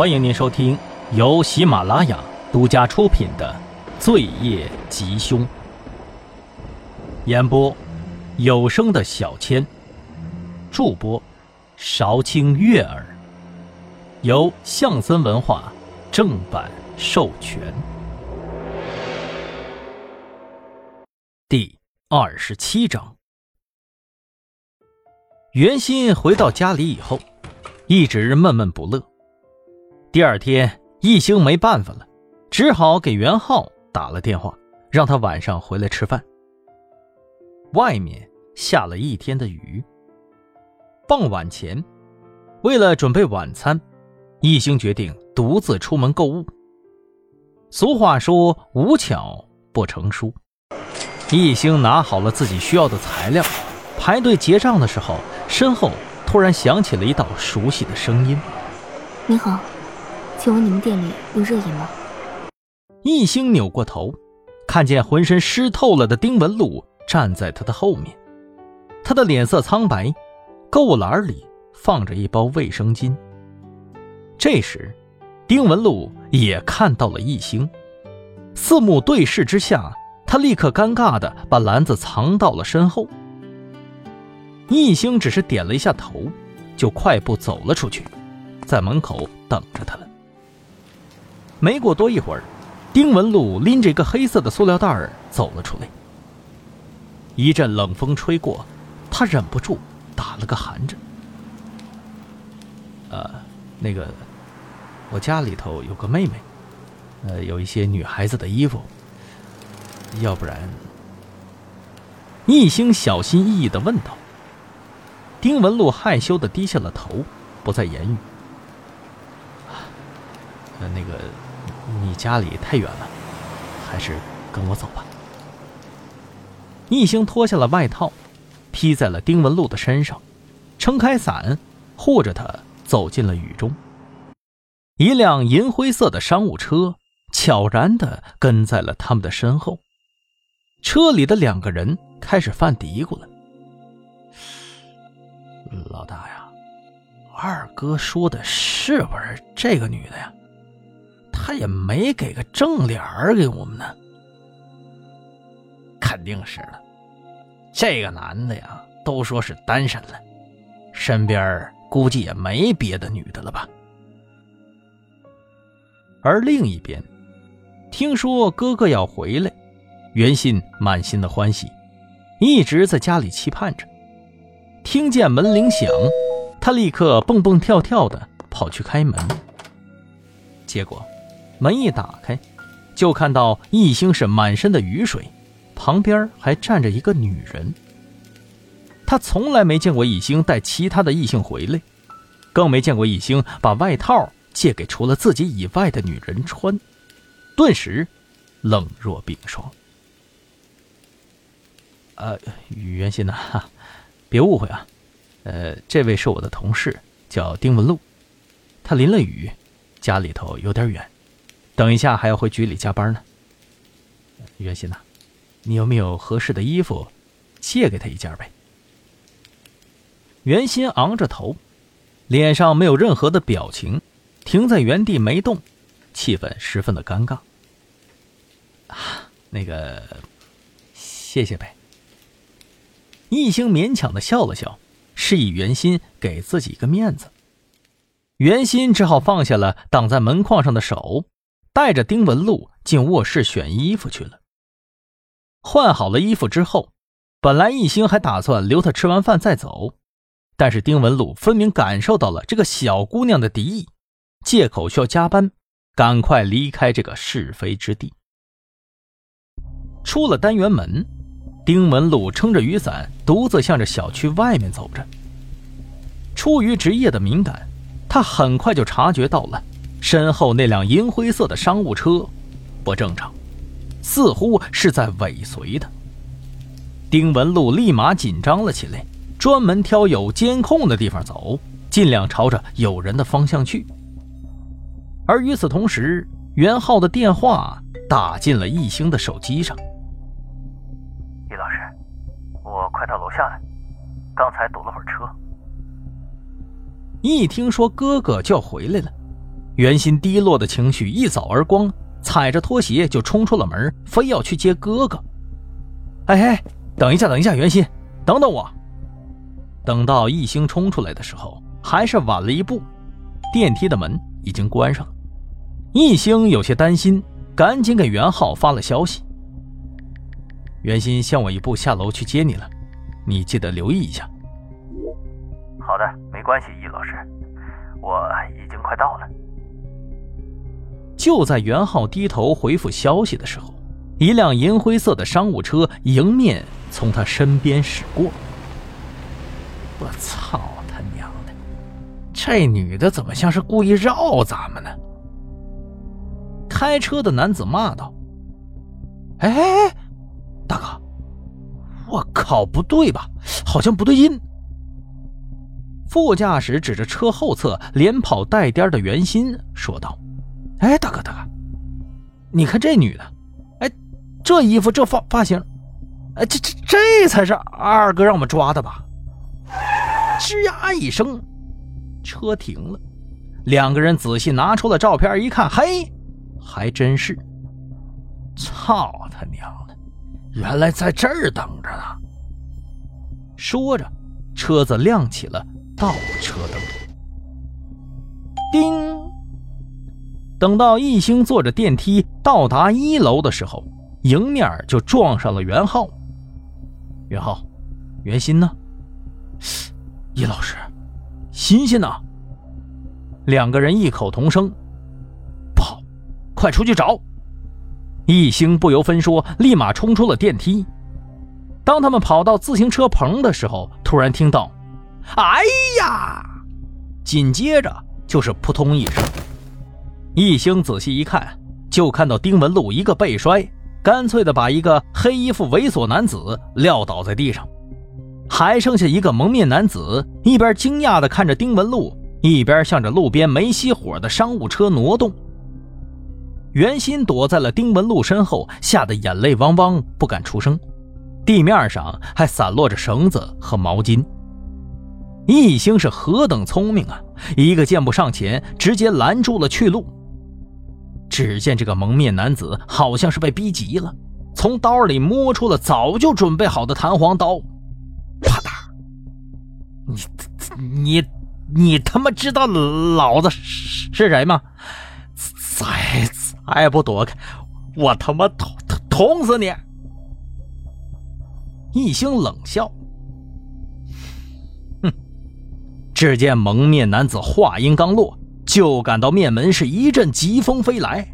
欢迎您收听由喜马拉雅独家出品的《罪业吉凶》，演播有声的小千，助播韶清悦耳，由象森文化正版授权。第二十七章，袁心回到家里以后，一直闷闷不乐。第二天，一兴没办法了，只好给袁浩打了电话，让他晚上回来吃饭。外面下了一天的雨。傍晚前，为了准备晚餐，一兴决定独自出门购物。俗话说“无巧不成书”，一兴拿好了自己需要的材料，排队结账的时候，身后突然响起了一道熟悉的声音：“你好。”请问你们店里有热饮吗？一星扭过头，看见浑身湿透了的丁文璐站在他的后面，他的脸色苍白，购物篮里放着一包卫生巾。这时，丁文璐也看到了一星，四目对视之下，他立刻尴尬的把篮子藏到了身后。一星只是点了一下头，就快步走了出去，在门口等着他了。没过多一会儿，丁文璐拎着一个黑色的塑料袋儿走了出来。一阵冷风吹过，他忍不住打了个寒颤。呃，那个，我家里头有个妹妹，呃，有一些女孩子的衣服，要不然……易星小心翼翼的问道。丁文璐害羞的低下了头，不再言语。呃，那个。你家里太远了，还是跟我走吧。一星脱下了外套，披在了丁文璐的身上，撑开伞，护着他走进了雨中。一辆银灰色的商务车悄然地跟在了他们的身后。车里的两个人开始犯嘀咕了：“老大呀，二哥说的是不是这个女的呀？”他也没给个正脸给我们呢，肯定是了。这个男的呀，都说是单身了，身边估计也没别的女的了吧。而另一边，听说哥哥要回来，袁信满心的欢喜，一直在家里期盼着。听见门铃响，他立刻蹦蹦跳跳的跑去开门，结果。门一打开，就看到易星是满身的雨水，旁边还站着一个女人。他从来没见过易星带其他的异性回来，更没见过易星把外套借给除了自己以外的女人穿，顿时冷若冰霜。呃，袁心呐，别误会啊，呃，这位是我的同事，叫丁文璐，他淋了雨，家里头有点远。等一下还要回局里加班呢。袁鑫呐，你有没有合适的衣服，借给他一件呗？袁鑫昂着头，脸上没有任何的表情，停在原地没动，气氛十分的尴尬。啊，那个，谢谢呗。易星勉强的笑了笑，示意袁鑫给自己一个面子。袁鑫只好放下了挡在门框上的手。带着丁文璐进卧室选衣服去了。换好了衣服之后，本来一星还打算留他吃完饭再走，但是丁文璐分明感受到了这个小姑娘的敌意，借口需要加班，赶快离开这个是非之地。出了单元门，丁文璐撑着雨伞，独自向着小区外面走着。出于职业的敏感，他很快就察觉到了。身后那辆银灰色的商务车不正常，似乎是在尾随他。丁文璐立马紧张了起来，专门挑有监控的地方走，尽量朝着有人的方向去。而与此同时，袁浩的电话打进了易兴的手机上。易老师，我快到楼下了，刚才堵了会儿车。一听说哥哥就要回来了。袁心低落的情绪一扫而光，踩着拖鞋就冲出了门，非要去接哥哥。哎哎，等一下，等一下，袁心，等等我。等到易星冲出来的时候，还是晚了一步，电梯的门已经关上了。易星有些担心，赶紧给袁浩发了消息。袁心先我一步下楼去接你了，你记得留意一下。好的，没关系，易老师，我已经快到了。就在袁浩低头回复消息的时候，一辆银灰色的商务车迎面从他身边驶过。我操他娘的！这女的怎么像是故意绕咱们呢？开车的男子骂道：“哎，大哥，我靠，不对吧？好像不对劲。”副驾驶指着车后侧连跑带颠的袁心说道：“哎，大哥，大哥，你看这女的，哎，这衣服，这发发型，哎，这这这才是二哥让我们抓的吧？”吱呀一声，车停了。两个人仔细拿出了照片，一看，嘿，还真是。操他娘的！原来在这儿等着呢。说着，车子亮起了倒车灯。叮！等到一星坐着电梯到达一楼的时候，迎面就撞上了袁浩。袁浩，袁鑫呢？易老师，欣欣呢！两个人异口同声：“不好，快出去找！”一星不由分说，立马冲出了电梯。当他们跑到自行车棚的时候，突然听到：“哎呀！”紧接着就是扑通一声。易星仔细一看，就看到丁文璐一个背摔，干脆的把一个黑衣服猥琐男子撂倒在地上。还剩下一个蒙面男子，一边惊讶的看着丁文璐，一边向着路边没熄火的商务车挪动。袁心躲在了丁文璐身后，吓得眼泪汪汪，不敢出声。地面上还散落着绳子和毛巾。易星是何等聪明啊！一个箭步上前，直接拦住了去路。只见这个蒙面男子好像是被逼急了，从刀里摸出了早就准备好的弹簧刀。啪嗒！你你你他妈知道老子是谁吗？再再不躲开，我他妈捅捅死你！一星冷笑，哼！只见蒙面男子话音刚落，就感到面门是一阵疾风飞来，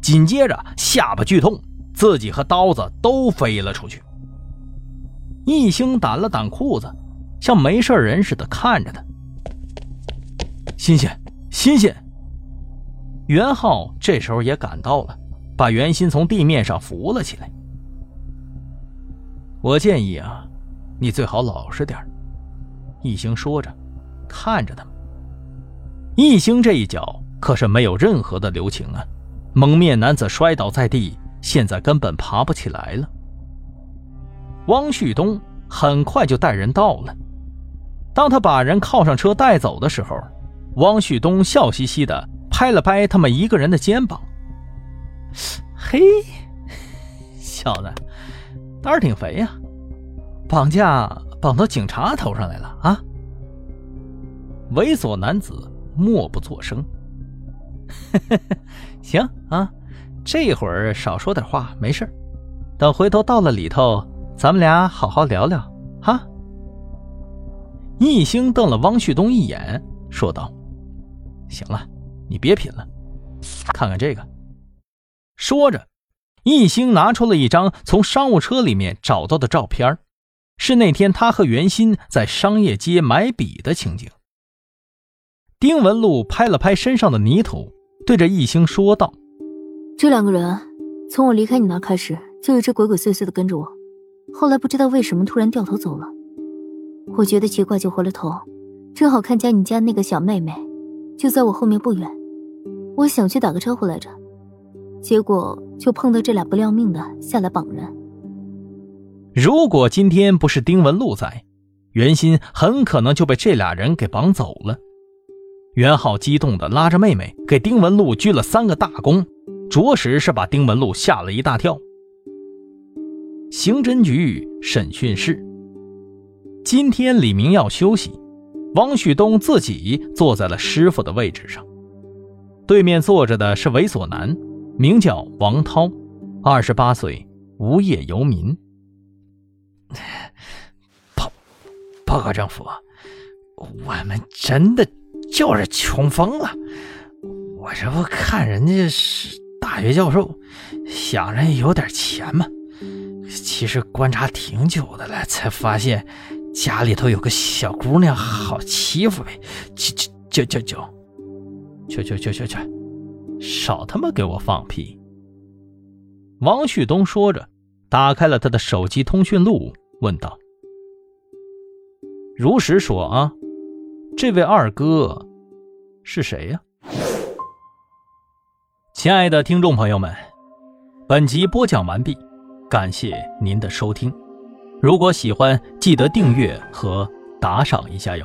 紧接着下巴剧痛，自己和刀子都飞了出去。一星掸了掸裤子，像没事人似的看着他。新鲜，新鲜。袁浩这时候也赶到了，把袁鑫从地面上扶了起来。我建议啊，你最好老实点一星说着，看着他们。一星这一脚可是没有任何的留情啊！蒙面男子摔倒在地，现在根本爬不起来了。汪旭东很快就带人到了。当他把人铐上车带走的时候，汪旭东笑嘻嘻的拍了拍他们一个人的肩膀：“嘿，小子，胆儿挺肥呀，绑架绑到警察头上来了啊！”猥琐男子默不作声：“ 行啊，这会儿少说点话，没事等回头到了里头。”咱们俩好好聊聊，哈。易星瞪了汪旭东一眼，说道：“行了，你别品了，看看这个。”说着，易星拿出了一张从商务车里面找到的照片，是那天他和袁鑫在商业街买笔的情景。丁文璐拍了拍身上的泥土，对着易星说道：“这两个人，从我离开你那开始，就一直鬼鬼祟祟的跟着我。”后来不知道为什么突然掉头走了，我觉得奇怪就回了头，正好看见你家那个小妹妹，就在我后面不远，我想去打个招呼来着，结果就碰到这俩不要命的下来绑人。如果今天不是丁文璐在，袁心很可能就被这俩人给绑走了。袁浩激动地拉着妹妹给丁文璐鞠了三个大躬，着实是把丁文璐吓了一大跳。刑侦局审讯室，今天李明耀休息，王旭东自己坐在了师傅的位置上，对面坐着的是猥琐男，名叫王涛，二十八岁，无业游民。报报告政府，我们真的。就是穷疯了，我这不看人家是大学教授，想着有点钱嘛。其实观察挺久的了，才发现家里头有个小姑娘好欺负呗。就就就就就，去去去去去，少他妈给我放屁！王旭东说着，打开了他的手机通讯录，问道：“如实说啊。”这位二哥是谁呀？亲爱的听众朋友们，本集播讲完毕，感谢您的收听。如果喜欢，记得订阅和打赏一下哟。